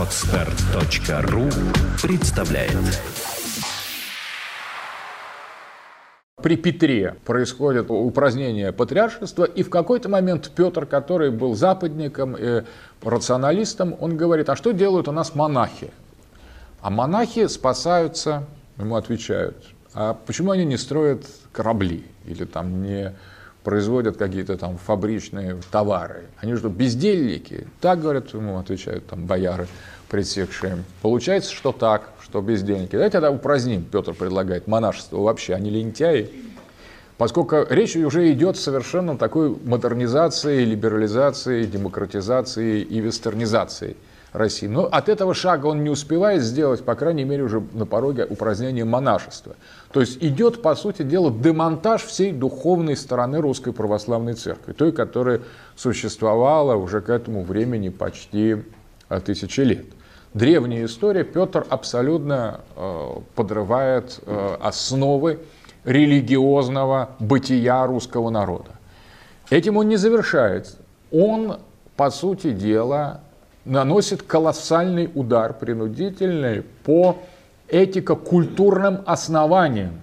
Отстар.ру представляет При Петре происходит упразднение патриаршества, и в какой-то момент Петр, который был западником и рационалистом, он говорит, а что делают у нас монахи? А монахи спасаются, ему отвечают, а почему они не строят корабли или там не производят какие-то там фабричные товары. Они что, бездельники? Так, говорят, ему отвечают там бояры, пресекшие. Получается, что так, что бездельники. Давайте тогда упраздним, Петр предлагает, монашество вообще, они лентяи. Поскольку речь уже идет совершенно такой модернизации, либерализации, демократизации и вестернизации – России. Но от этого шага он не успевает сделать, по крайней мере, уже на пороге упразднения монашества. То есть идет, по сути дела, демонтаж всей духовной стороны Русской Православной Церкви, той, которая существовала уже к этому времени почти э, тысячи лет. Древняя история, Петр абсолютно э, подрывает э, основы религиозного бытия русского народа. Этим он не завершает. Он, по сути дела, наносит колоссальный удар принудительный по этико-культурным основаниям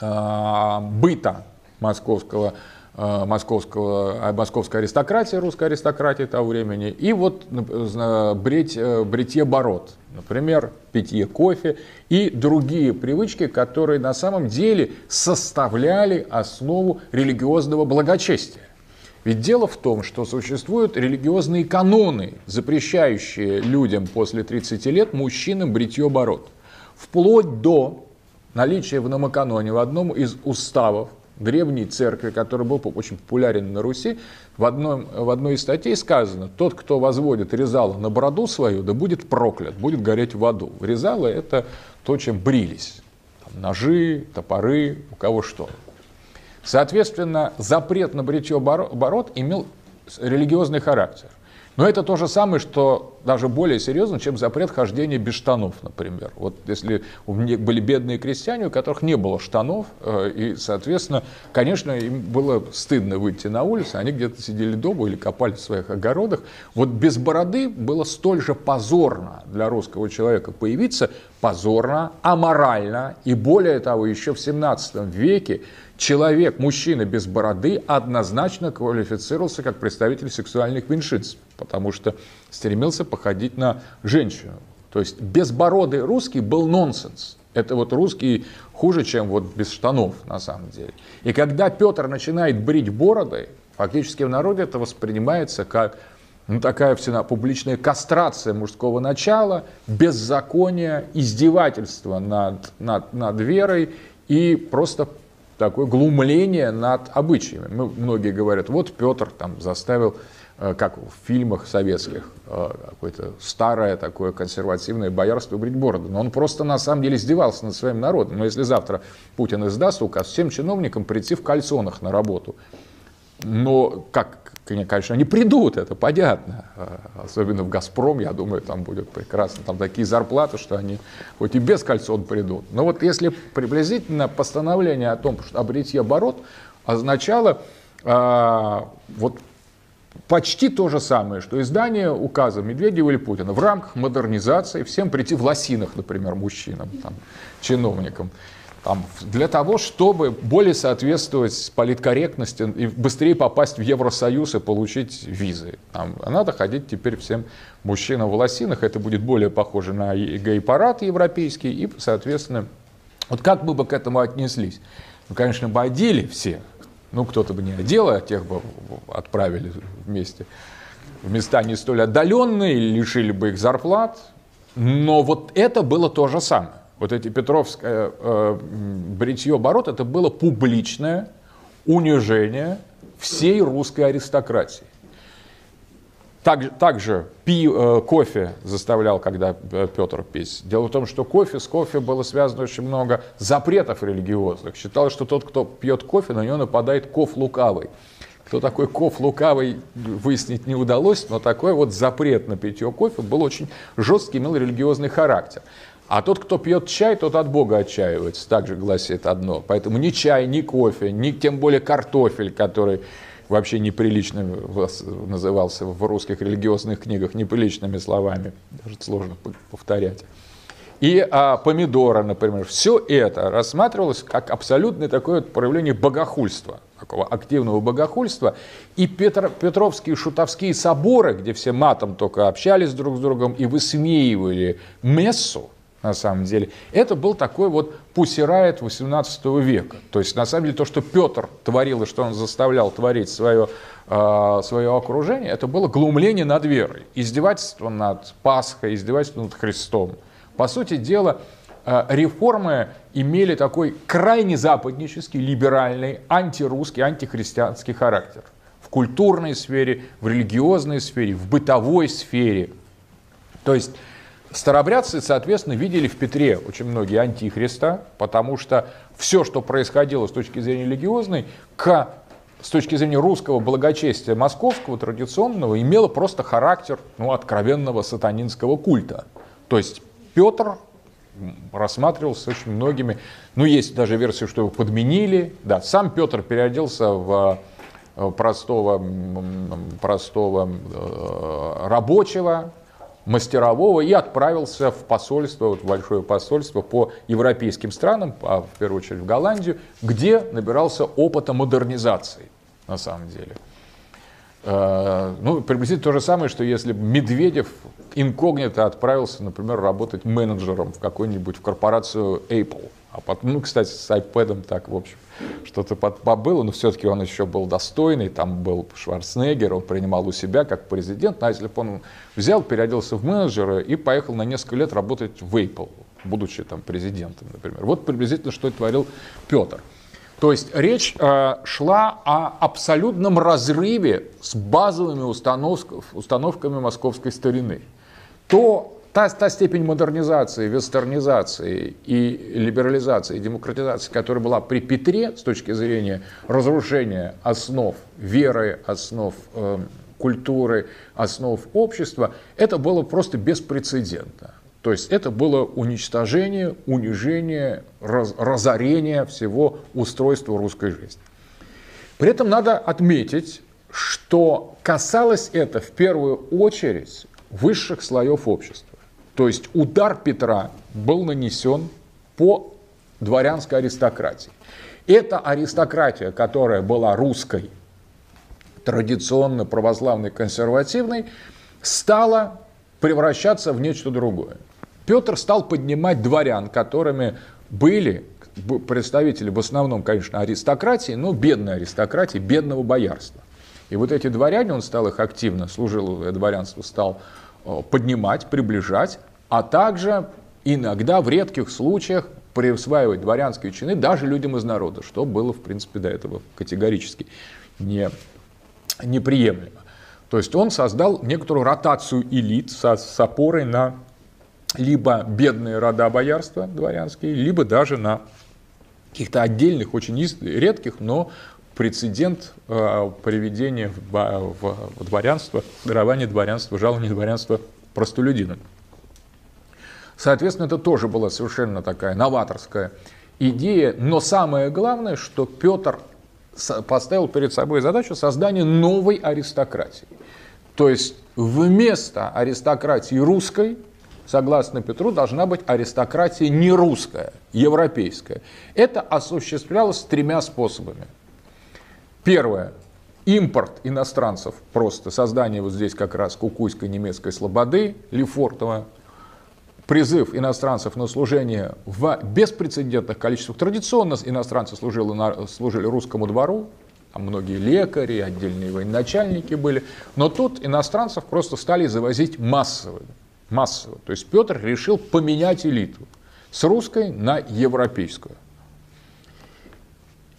э, быта московского, э, московского, московской аристократии, русской аристократии того времени, и вот брить, э, бритье бород, например, питье кофе и другие привычки, которые на самом деле составляли основу религиозного благочестия. Ведь дело в том, что существуют религиозные каноны, запрещающие людям после 30 лет мужчинам бритье бород. Вплоть до наличия в номоканоне в одном из уставов древней церкви, который был очень популярен на Руси, в, одном, в одной из статей сказано, тот, кто возводит резало на бороду свою, да будет проклят, будет гореть в аду. Резало – это то, чем брились. Там, ножи, топоры, у кого что. Соответственно, запрет на бритье бород имел религиозный характер. Но это то же самое, что даже более серьезно, чем запрет хождения без штанов, например. Вот если у меня были бедные крестьяне, у которых не было штанов, э, и, соответственно, конечно, им было стыдно выйти на улицу, они где-то сидели дома или копали в своих огородах. Вот без бороды было столь же позорно для русского человека появиться, позорно, аморально, и более того, еще в 17 веке человек, мужчина без бороды, однозначно квалифицировался как представитель сексуальных меньшинств, потому что стремился походить на женщину. То есть безбородый русский был нонсенс. Это вот русский хуже, чем вот без штанов на самом деле. И когда Петр начинает брить бороды, фактически в народе это воспринимается как ну, такая всена публичная кастрация мужского начала, беззаконие, издевательство над, над, над верой и просто такое глумление над обычаями. Мы, многие говорят, вот Петр там заставил, э, как в фильмах советских, э, какое-то старое такое консервативное боярство брить бороду. Но он просто на самом деле издевался над своим народом. Но если завтра Путин издаст указ всем чиновникам прийти в кальсонах на работу, но как конечно, они придут, это понятно. А, особенно в «Газпром», я думаю, там будет прекрасно. Там такие зарплаты, что они хоть и без кольцон придут. Но вот если приблизительно постановление о том, что обретье оборот означало а, вот почти то же самое, что издание указа Медведева или Путина в рамках модернизации всем прийти в лосинах, например, мужчинам, там, чиновникам там, для того, чтобы более соответствовать политкорректности и быстрее попасть в Евросоюз и получить визы. Там, надо ходить теперь всем мужчинам в лосинах, это будет более похоже на гей-парад европейский, и, соответственно, вот как мы бы к этому отнеслись? Ну, конечно, бы одели все, ну, кто-то бы не одел, а тех бы отправили вместе в места не столь отдаленные, лишили бы их зарплат, но вот это было то же самое вот эти Петровское э, бритье бород, это было публичное унижение всей русской аристократии. Так, также пи, э, кофе заставлял, когда э, Петр пить. Дело в том, что кофе, с кофе было связано очень много запретов религиозных. Считалось, что тот, кто пьет кофе, на него нападает ков лукавый. Кто такой ков лукавый, выяснить не удалось, но такой вот запрет на питье кофе был очень жесткий, имел религиозный характер. А тот, кто пьет чай, тот от Бога отчаивается, также гласит одно. Поэтому ни чай, ни кофе, ни тем более картофель, который вообще неприличным назывался в русских религиозных книгах неприличными словами, даже сложно повторять. И а, помидора, например, все это рассматривалось как абсолютное такое проявление богохульства, такого активного богохульства. И Петр, Петровские шутовские соборы, где все матом только общались друг с другом и высмеивали мессу, на самом деле. Это был такой вот пусирает 18 века. То есть, на самом деле, то, что Петр творил и что он заставлял творить свое, э, свое окружение, это было глумление над верой, издевательство над Пасхой, издевательство над Христом. По сути дела, э, реформы имели такой крайне западнический, либеральный, антирусский, антихристианский характер. В культурной сфере, в религиозной сфере, в бытовой сфере. То есть Старобрядцы, соответственно, видели в Петре очень многие антихриста, потому что все, что происходило с точки зрения религиозной, к, с точки зрения русского благочестия московского традиционного, имело просто характер ну, откровенного сатанинского культа. То есть Петр рассматривался очень многими, ну есть даже версия, что его подменили, да, сам Петр переоделся в э, простого, простого э, рабочего, мастерового и отправился в посольство, вот большое посольство по европейским странам, а в первую очередь в Голландию, где набирался опыта модернизации на самом деле. Э, ну, приблизительно то же самое, что если Медведев инкогнито отправился, например, работать менеджером в какую-нибудь в корпорацию Apple. А потом, ну, кстати, с iPad так, в общем, что-то побыло, но все-таки он еще был достойный, там был Шварценеггер, он принимал у себя как президент, а если бы он взял, переоделся в менеджера и поехал на несколько лет работать в Apple, будучи там президентом, например. Вот приблизительно, что и творил Петр. То есть речь э, шла о абсолютном разрыве с базовыми установками, московской старины. То та, та степень модернизации, вестернизации и либерализации, демократизации, которая была при Петре с точки зрения разрушения основ веры, основ э, культуры, основ общества, это было просто беспрецедентно. То есть это было уничтожение, унижение, раз, разорение всего устройства русской жизни. При этом надо отметить, что касалось это в первую очередь высших слоев общества. То есть удар Петра был нанесен по дворянской аристократии. Эта аристократия, которая была русской, традиционно православной, консервативной, стала превращаться в нечто другое. Петр стал поднимать дворян, которыми были представители в основном, конечно, аристократии, но бедной аристократии, бедного боярства. И вот эти дворяне, он стал их активно, служил дворянство, стал э, поднимать, приближать, а также иногда в редких случаях присваивать дворянские чины даже людям из народа, что было, в принципе, до этого категорически не, неприемлемо. То есть он создал некоторую ротацию элит со, с опорой на либо бедные рода боярства дворянские, либо даже на каких-то отдельных, очень редких, но прецедент э, приведения в, в, в дворянство, дарования дворянства, жалования дворянства простолюдинам. Соответственно, это тоже была совершенно такая новаторская идея. Но самое главное, что Петр поставил перед собой задачу создания новой аристократии. То есть вместо аристократии русской, согласно Петру, должна быть аристократия не русская, европейская. Это осуществлялось тремя способами. Первое. Импорт иностранцев, просто создание вот здесь как раз кукуйской немецкой слободы, Лефортово, призыв иностранцев на служение в беспрецедентных количествах. Традиционно иностранцы служили, на, служили русскому двору, там многие лекари, отдельные военачальники были, но тут иностранцев просто стали завозить массово. Массово. То есть Петр решил поменять элиту с русской на европейскую.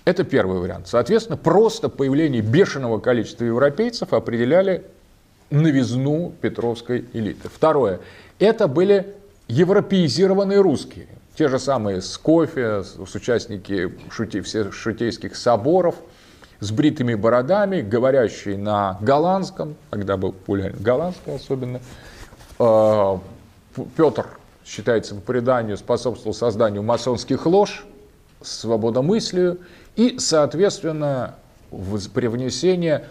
Это первый вариант. Соответственно, просто появление бешеного количества европейцев определяли новизну петровской элиты. Второе. Это были европеизированные русские. Те же самые с кофе, с участники шути, всех шутейских соборов, с бритыми бородами, говорящие на голландском, тогда был популярен голландский особенно. А, Петр, считается по преданию, способствовал созданию масонских лож, свободомыслию и, соответственно, привнесение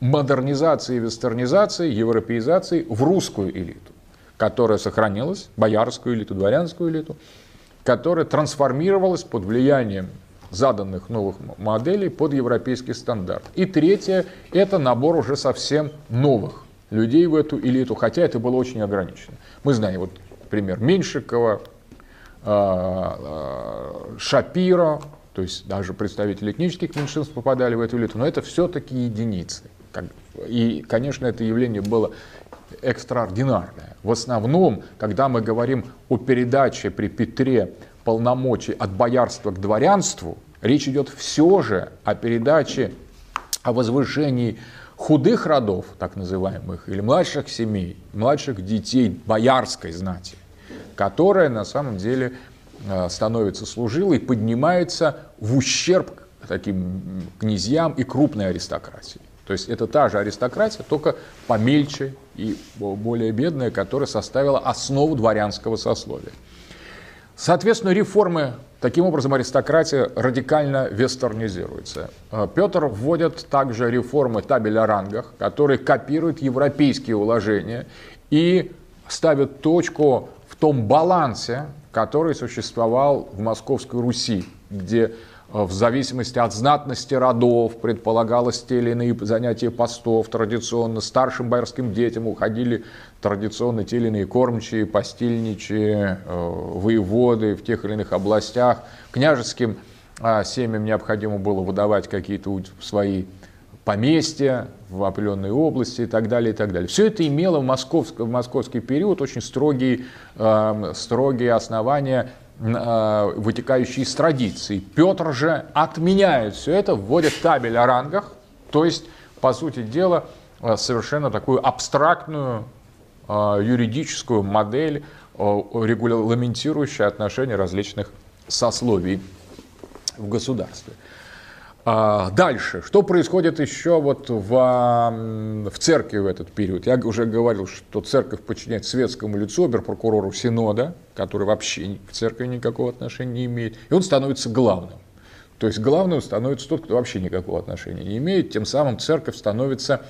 модернизации, вестернизации, европеизации в русскую элиту, которая сохранилась, боярскую элиту, дворянскую элиту, которая трансформировалась под влиянием заданных новых моделей под европейский стандарт. И третье – это набор уже совсем новых людей в эту элиту, хотя это было очень ограничено. Мы знаем, вот пример Меньшикова, а, а, Шапира, то есть даже представители этнических меньшинств попадали в эту элиту, но это все-таки единицы. И, конечно, это явление было экстраординарное. В основном, когда мы говорим о передаче при Петре полномочий от боярства к дворянству, речь идет все же о передаче, о возвышении худых родов, так называемых, или младших семей, младших детей боярской знати, которая на самом деле э, становится служилой, поднимается в ущерб таким князьям и крупной аристократии. То есть это та же аристократия, только помельче и более бедная, которая составила основу дворянского сословия. Соответственно, реформы, таким образом аристократия радикально вестернизируется. Э, Петр вводит также реформы табель о рангах, которые копируют европейские уложения и ставят точку в том балансе, который существовал в Московской Руси, где в зависимости от знатности родов предполагалось те или иные занятия постов. Традиционно старшим боярским детям уходили традиционно те или иные кормчие, постельничие, э, воеводы в тех или иных областях. Княжеским а, семьям необходимо было выдавать какие-то свои поместья в определенной области и так далее, и так далее. Все это имело в, московск, в московский период очень строгие, э, строгие основания Э, вытекающие из традиций. Петр же отменяет все это, вводит табель о рангах, то есть, по сути дела, э, совершенно такую абстрактную э, юридическую модель, регламентирующую отношения различных сословий в государстве. А, дальше, что происходит еще вот в, в церкви в этот период? Я уже говорил, что церковь подчиняет светскому лицу, оберпрокурору Синода, который вообще к церкви никакого отношения не имеет, и он становится главным. То есть главным становится тот, кто вообще никакого отношения не имеет, тем самым церковь становится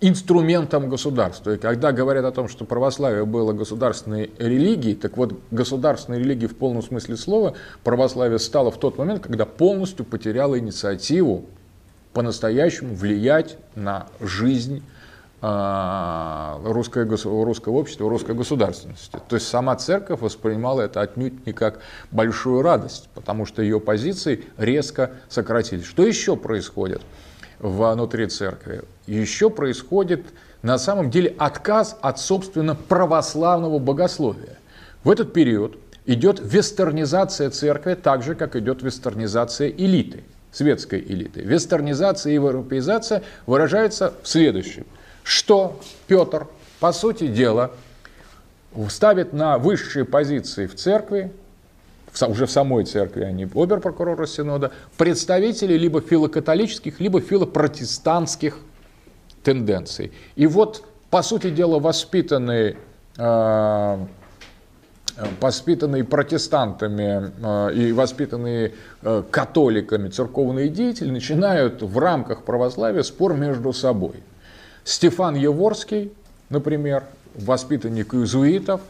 инструментом государства. И когда говорят о том, что православие было государственной религией, так вот, государственной религией в полном смысле слова православие стало в тот момент, когда полностью потеряло инициативу по-настоящему влиять на жизнь а, русское, русского общества, русской государственности. То есть сама церковь воспринимала это отнюдь не как большую радость, потому что ее позиции резко сократились. Что еще происходит? Внутри церкви, еще происходит на самом деле отказ от, собственно, православного богословия. В этот период идет вестернизация церкви, так же, как идет вестернизация элиты, светской элиты. Вестернизация и европеизация выражается в следующем, что Петр, по сути дела, ставит на высшие позиции в церкви уже в самой церкви, а не оберпрокурора Синода, представители либо филокатолических, либо филопротестантских тенденций. И вот, по сути дела, воспитанные, э, воспитанные протестантами э, и воспитанные э, католиками церковные деятели начинают в рамках православия спор между собой. Стефан Еворский, например, воспитанник иезуитов,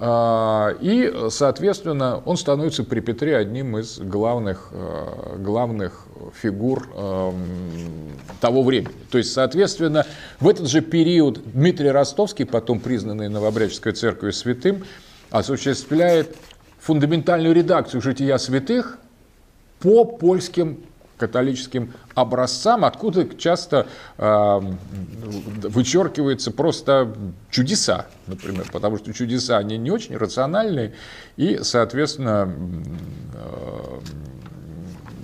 и, соответственно, он становится при Петре одним из главных, э, главных фигур того времени. То есть, соответственно, в этот же период Дмитрий Ростовский, потом признанный Новобрядческой церковью святым, осуществляет фундаментальную редакцию «Жития святых» по польским католическим образцам, откуда часто э, вычеркиваются просто чудеса, например, потому что чудеса, они не очень рациональные, и, соответственно, э,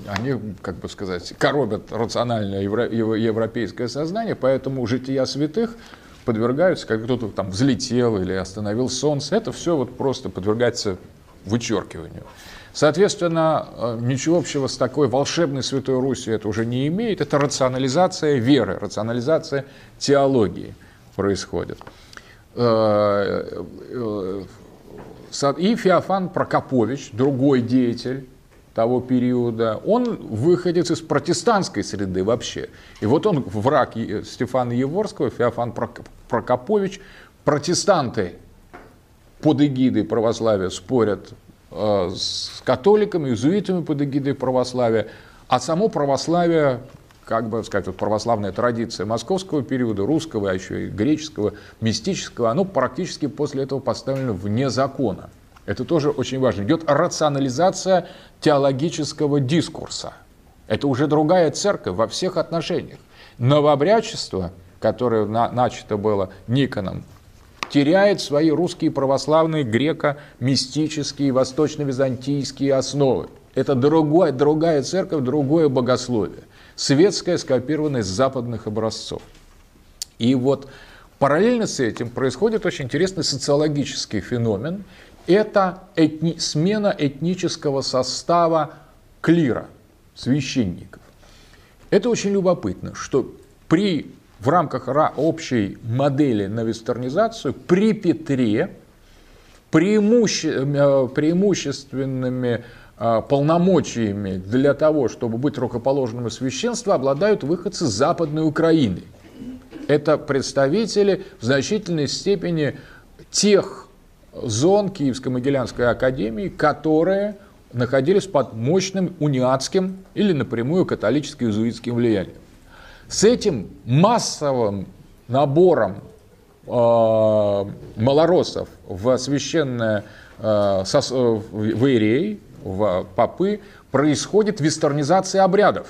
они, как бы сказать, коробят рациональное евро, европейское сознание, поэтому жития святых подвергаются, как кто-то там взлетел или остановил солнце, это все вот просто подвергается вычеркиванию. Соответственно, э, ничего общего с такой волшебной Святой Русью это уже не имеет. Это рационализация веры, рационализация теологии происходит. Э, э, и Феофан Прокопович, другой деятель того периода, он выходец из протестантской среды вообще. И вот он враг Стефана Еворского, Феофан Прокопович. Протестанты под эгидой православия спорят с католиками, иезуитами под эгидой православия, а само православие как бы сказать, православная традиция московского периода, русского, а еще и греческого, мистического, оно практически после этого поставлено вне закона. Это тоже очень важно. Идет рационализация теологического дискурса. Это уже другая церковь во всех отношениях. Новообрядчество, которое на, начато было Никоном, теряет свои русские православные греко-мистические, восточно-византийские основы. Это другая, другая церковь, другое богословие светская, скопированная с западных образцов. И вот параллельно с этим происходит очень интересный социологический феномен. Это этни... смена этнического состава клира, священников. Это очень любопытно, что при, в рамках общей модели на вестернизацию при Петре преимуще, э, преимущественными а, полномочиями для того, чтобы быть рукоположенным в священство, обладают выходцы Западной Украины. Это представители в значительной степени тех зон Киевско-Могилянской академии, которые находились под мощным униатским или напрямую католическо-иезуитским влиянием. С этим массовым набором э, малоросов в священное э, сос, э, в Иерей, в попы, происходит вестернизация обрядов.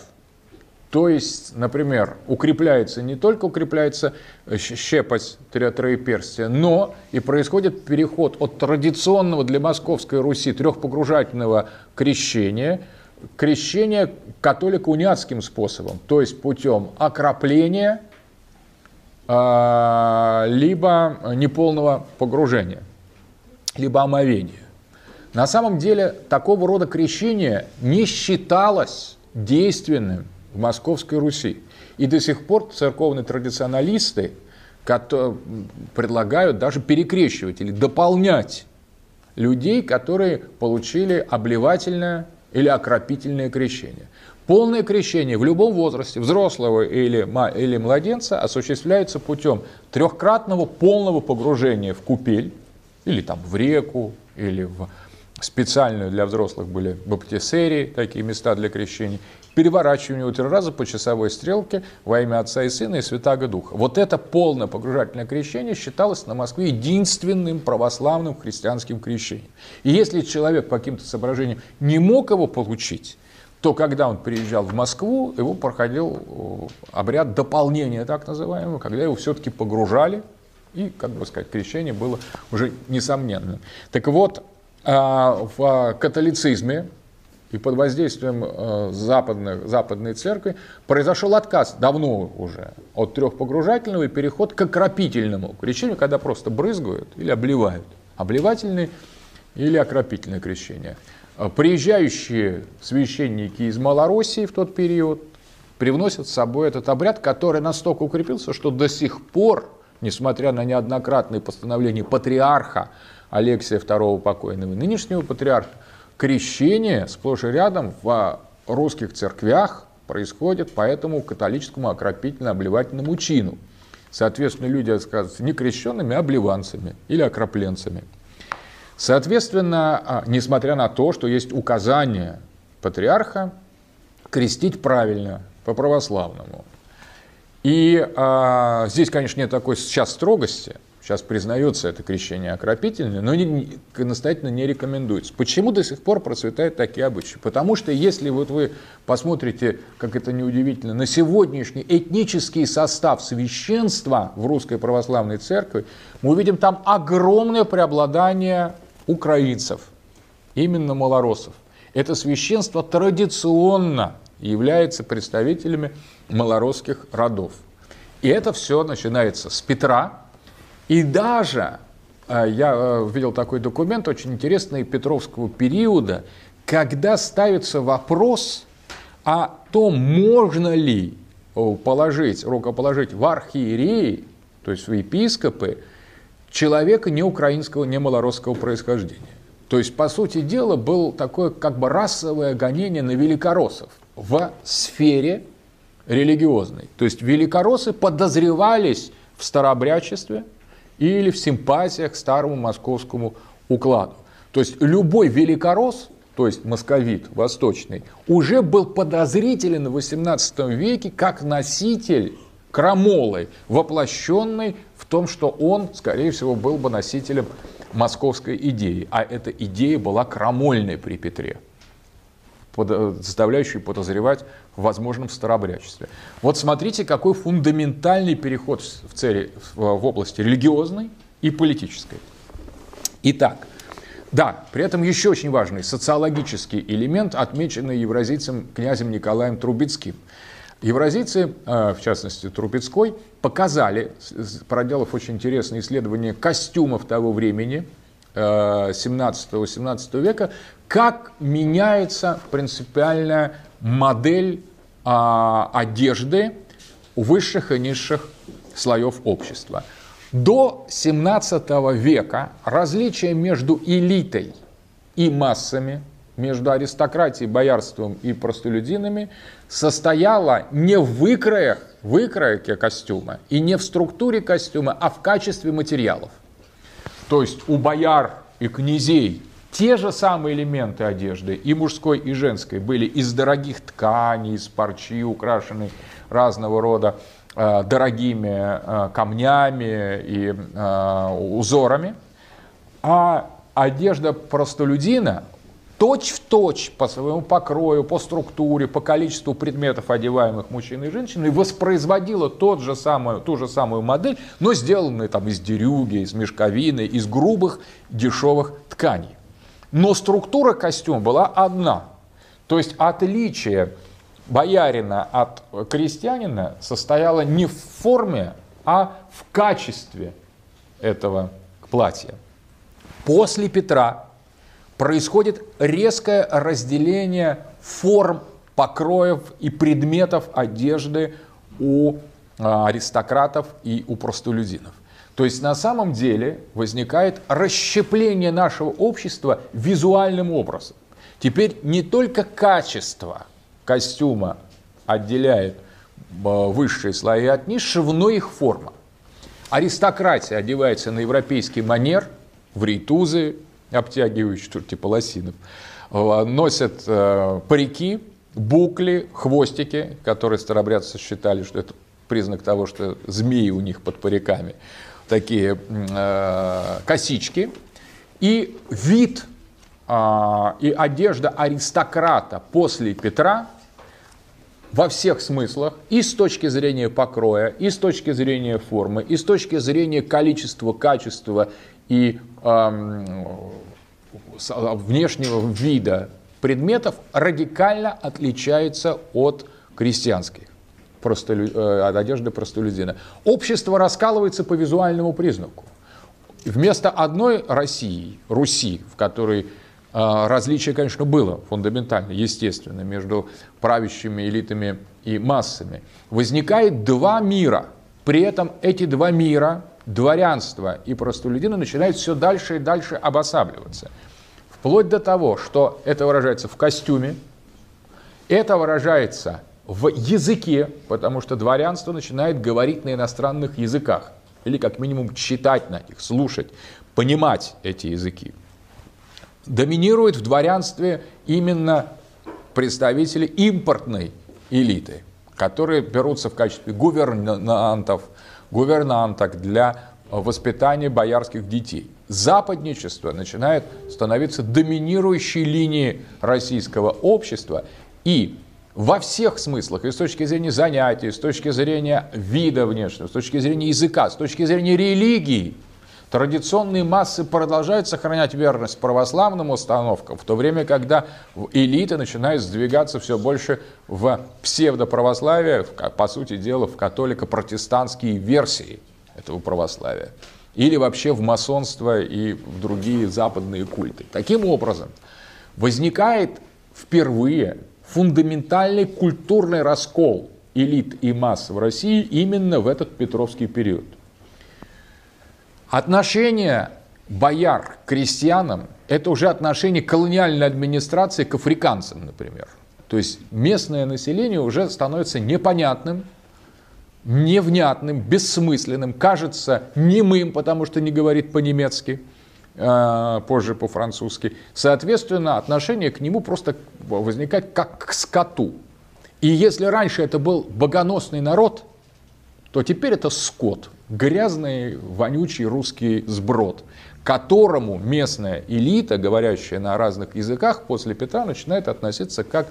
То есть, например, укрепляется не только укрепляется щепоть троеперстия, но и происходит переход от традиционного для Московской Руси трехпогружательного крещения крещения католико-униатским способом, то есть путем окропления, а, либо неполного погружения, либо омовения. На самом деле такого рода крещение не считалось действенным в Московской Руси. И до сих пор церковные традиционалисты предлагают даже перекрещивать или дополнять людей, которые получили обливательное или окропительное крещение. Полное крещение в любом возрасте, взрослого или, или младенца, осуществляется путем трехкратного полного погружения в купель, или там в реку, или в специальную для взрослых были баптисерии, такие места для крещения, переворачивание три раза по часовой стрелке во имя Отца и Сына и Святаго Духа. Вот это полное погружательное крещение считалось на Москве единственным православным христианским крещением. И если человек по каким-то соображениям не мог его получить, то когда он приезжал в Москву, его проходил обряд дополнения, так называемого, когда его все-таки погружали, и, как бы сказать, крещение было уже несомненным. Так вот, а, в католицизме и под воздействием э, западной, западной церкви произошел отказ давно уже от трехпогружательного и переход к окропительному крещению, когда просто брызгают или обливают. Обливательное или окропительное крещение. А, приезжающие священники из Малороссии в тот период привносят с собой этот обряд, который настолько укрепился, что до сих пор, несмотря на неоднократные постановления патриарха Алексия II покойного, нынешнего патриарха, крещение сплошь и рядом в русских церквях происходит по этому католическому окропительно-обливательному чину. Соответственно, люди оказываются не крещенными, а обливанцами или окропленцами. Соответственно, а, несмотря на то, что есть указание патриарха крестить правильно, по-православному. И а, здесь, конечно, нет такой сейчас строгости – Сейчас признается это крещение окропительное, но не, настоятельно не рекомендуется. Почему до сих пор процветают такие обычаи? Потому что если вот вы посмотрите, как это неудивительно, на сегодняшний этнический состав священства в Русской Православной Церкви, мы увидим там огромное преобладание украинцев, именно малоросов. Это священство традиционно является представителями малоросских родов. И это все начинается с Петра, и даже э, я э, видел такой документ очень интересный Петровского периода, когда ставится вопрос о том, можно ли положить, рукоположить в архиереи, то есть в епископы, человека не украинского, не малоросского происхождения. То есть, по сути дела, было такое как бы расовое гонение на великороссов в сфере религиозной. То есть великороссы подозревались в старообрядчестве или в симпатиях к старому московскому укладу. То есть любой великорос, то есть московит восточный, уже был подозрителен в XVIII веке как носитель крамолы, воплощенный в том, что он, скорее всего, был бы носителем московской идеи. А эта идея была крамольной при Петре заставляющий подозревать в возможном старообрядчестве. Вот смотрите, какой фундаментальный переход в, цели, в области религиозной и политической. Итак, да, при этом еще очень важный социологический элемент, отмеченный евразийцем князем Николаем Трубецким. Евразийцы, э, в частности Трубецкой, показали, проделав очень интересное исследование костюмов того времени, 17-18 э, века, как меняется принципиальная модель а, одежды высших и низших слоев общества. До 17 века различие между элитой и массами, между аристократией, боярством и простолюдинами состояло не в выкроях, выкройке костюма и не в структуре костюма, а в качестве материалов. То есть у бояр и князей те же самые элементы одежды, и мужской, и женской, были из дорогих тканей, из парчи, украшены разного рода э, дорогими э, камнями и э, узорами. А одежда простолюдина точь в точь по своему покрою, по структуре, по количеству предметов, одеваемых мужчиной и женщиной, воспроизводила тот же самую, ту же самую модель, но сделанную там из дерюги, из мешковины, из грубых дешевых тканей. Но структура костюма была одна. То есть отличие боярина от крестьянина состояло не в форме, а в качестве этого платья. После Петра происходит резкое разделение форм, покроев и предметов одежды у а, аристократов и у простолюдинов. То есть на самом деле возникает расщепление нашего общества визуальным образом. Теперь не только качество костюма отделяет а, высшие слои от низших, но их форма. Аристократия одевается на европейский манер, в рейтузы, обтягивающие, типа лосинов, а, носят э, парики, букли, хвостики, которые старобрядцы считали, что это признак того, что змеи у них под париками. Такие э, косички, и вид э, и одежда аристократа после Петра во всех смыслах, и с точки зрения покроя, и с точки зрения формы, и с точки зрения количества, качества и э, внешнего вида предметов радикально отличается от крестьянских простолю... Э, от одежды простолюдина. Общество раскалывается по визуальному признаку. Вместо одной России, Руси, в которой э, различие, конечно, было фундаментально, естественно, между правящими элитами и массами, возникает два мира. При этом эти два мира, дворянство и простолюдины, начинают все дальше и дальше обосабливаться. Вплоть до того, что это выражается в костюме, это выражается в языке, потому что дворянство начинает говорить на иностранных языках, или как минимум читать на них, слушать, понимать эти языки. Доминирует в дворянстве именно представители импортной элиты, которые берутся в качестве гувернантов, гувернанток для воспитания боярских детей. Западничество начинает становиться доминирующей линией российского общества, и во всех смыслах, и с точки зрения занятий, с точки зрения вида внешнего, с точки зрения языка, с точки зрения религии, традиционные массы продолжают сохранять верность православным установкам, в то время, когда элиты начинают сдвигаться все больше в псевдоправославие, по сути дела, в католико-протестантские версии этого православия. Или вообще в масонство и в другие западные культы. Таким образом, возникает впервые фундаментальный культурный раскол элит и масс в России именно в этот Петровский период. Отношение бояр к крестьянам – это уже отношение колониальной администрации к африканцам, например. То есть местное население уже становится непонятным, невнятным, бессмысленным, кажется немым, потому что не говорит по-немецки, э, позже по-французски. Соответственно, отношение к нему просто возникает как к скоту. И если раньше это был богоносный народ, то теперь это скот, грязный, вонючий русский сброд, которому местная элита, говорящая на разных языках, после Петра начинает относиться как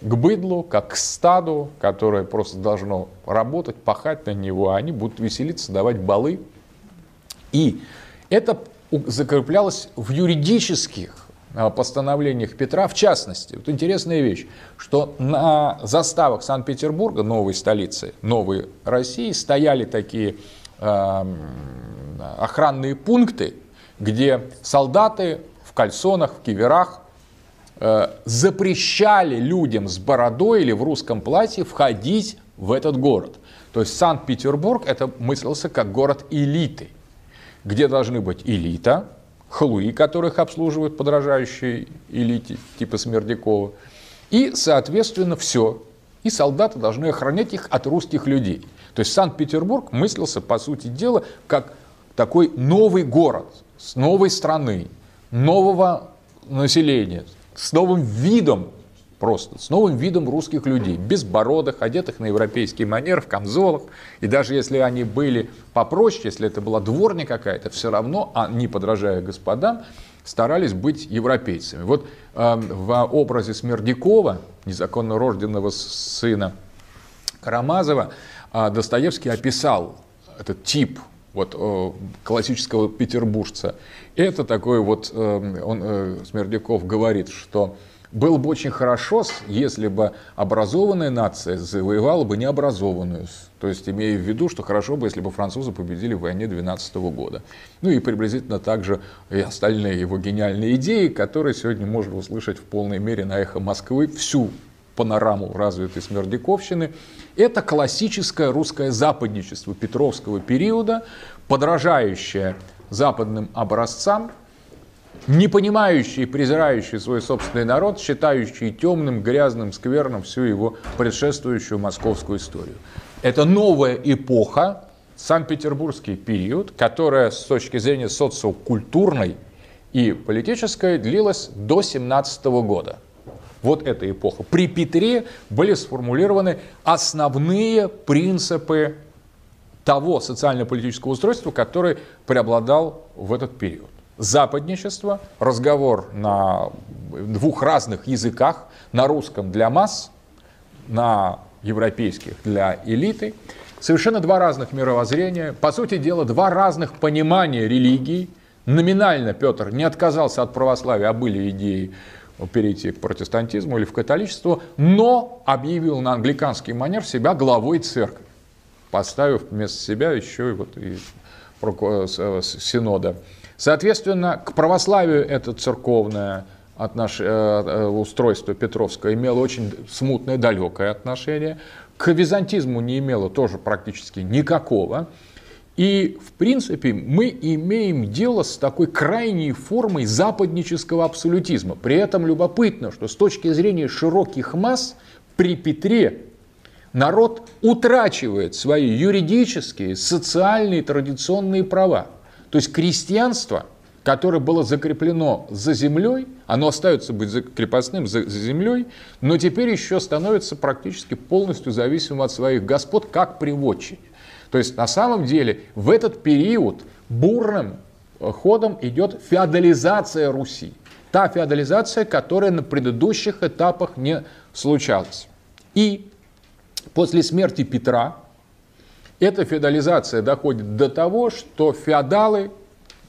к быдлу, как к стаду, которое просто должно работать, пахать на него, а они будут веселиться, давать балы. И это закреплялось в юридических постановлениях Петра, в частности, вот интересная вещь, что на заставах Санкт-Петербурга, новой столицы, новой России, стояли такие э, охранные пункты, где солдаты в кальсонах, в киверах Э, запрещали людям с бородой или в русском платье входить в этот город. То есть Санкт-Петербург это мыслился как город элиты, где должны быть элита, хлуи, которых обслуживают подражающие элите типа Смердякова, и, соответственно, все. И солдаты должны охранять их от русских людей. То есть Санкт-Петербург мыслился, по сути дела, как такой новый город с новой страны, нового населения, с новым видом просто, с новым видом русских людей, безбородых, одетых на европейский манер, в камзолах. И даже если они были попроще, если это была дворня какая-то, все равно они, подражая господам, старались быть европейцами. Вот э, в образе Смердякова, незаконно рожденного сына Карамазова, э, Достоевский описал этот тип вот, э, классического петербуржца. Это такой вот, э, он, э, Смердяков говорит, что было бы очень хорошо, если бы образованная нация завоевала бы необразованную. То есть, имея в виду, что хорошо бы, если бы французы победили в войне 12 года. Ну и приблизительно также и остальные его гениальные идеи, которые сегодня можно услышать в полной мере на эхо Москвы всю панораму развитой смердяковщины. Это классическое русское западничество Петровского периода, подражающее западным образцам, не понимающий и презирающий свой собственный народ, считающий темным, грязным, скверным всю его предшествующую московскую историю. Это новая эпоха, Санкт-Петербургский период, которая с точки зрения социокультурной и политической длилась до 17 года вот эта эпоха. При Петре были сформулированы основные принципы того социально-политического устройства, который преобладал в этот период. Западничество, разговор на двух разных языках, на русском для масс, на европейских для элиты. Совершенно два разных мировоззрения, по сути дела, два разных понимания религии. Номинально Петр не отказался от православия, а были идеи перейти к протестантизму или в католичество, но объявил на англиканский манер себя главой церкви, поставив вместо себя еще и, вот, и синода. Соответственно, к православию это церковное отнош... Э, э, устройство Петровское имело очень смутное, далекое отношение. К византизму не имело тоже практически никакого. И, в принципе, мы имеем дело с такой крайней формой западнического абсолютизма. При этом любопытно, что с точки зрения широких масс при Петре народ утрачивает свои юридические, социальные, традиционные права. То есть крестьянство, которое было закреплено за землей, оно остается быть крепостным за, за землей, но теперь еще становится практически полностью зависимым от своих господ, как приводчик. То есть на самом деле в этот период бурным э, ходом идет феодализация Руси. Та феодализация, которая на предыдущих этапах не случалась. И после смерти Петра эта феодализация доходит до того, что феодалы,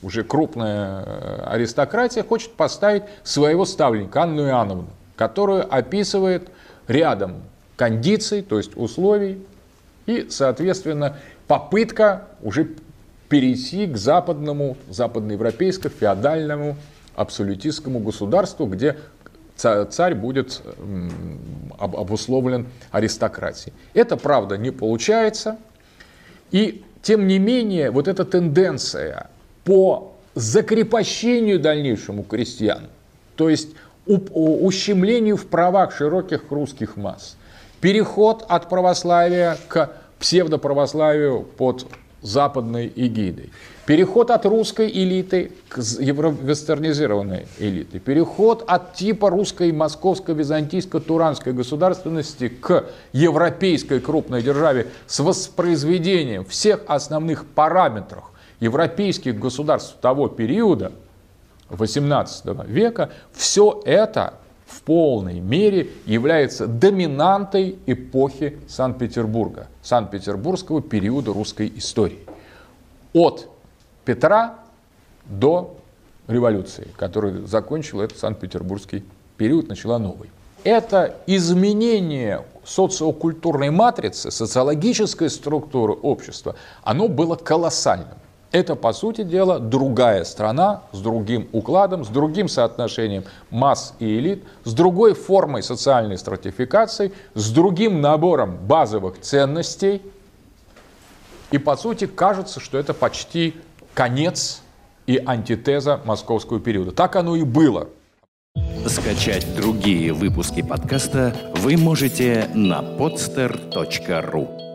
уже крупная э, аристократия, хочет поставить своего ставленника Анну Иоанновну, которую описывает рядом кондиций, то есть условий, и, соответственно, попытка уже перейти к западному, западноевропейскому, феодальному, абсолютистскому государству, где царь будет обусловлен аристократией. Это, правда, не получается. И, тем не менее, вот эта тенденция по закрепощению дальнейшему крестьян, то есть ущемлению в правах широких русских масс. Переход от православия к псевдоправославию под западной эгидой. Переход от русской элиты к евровестернизированной элите. Переход от типа русской, московской, византийской, туранской государственности к европейской крупной державе с воспроизведением всех основных параметров европейских государств того периода, 18 века, все это в полной мере является доминантой эпохи Санкт-Петербурга, Санкт-Петербургского периода русской истории. От Петра до революции, которая закончила этот Санкт-Петербургский период, начала новый. Это изменение социокультурной матрицы, социологической структуры общества, оно было колоссальным. Это, по сути дела, другая страна с другим укладом, с другим соотношением масс и элит, с другой формой социальной стратификации, с другим набором базовых ценностей. И, по сути, кажется, что это почти конец и антитеза московского периода. Так оно и было. Скачать другие выпуски подкаста вы можете на podster.ru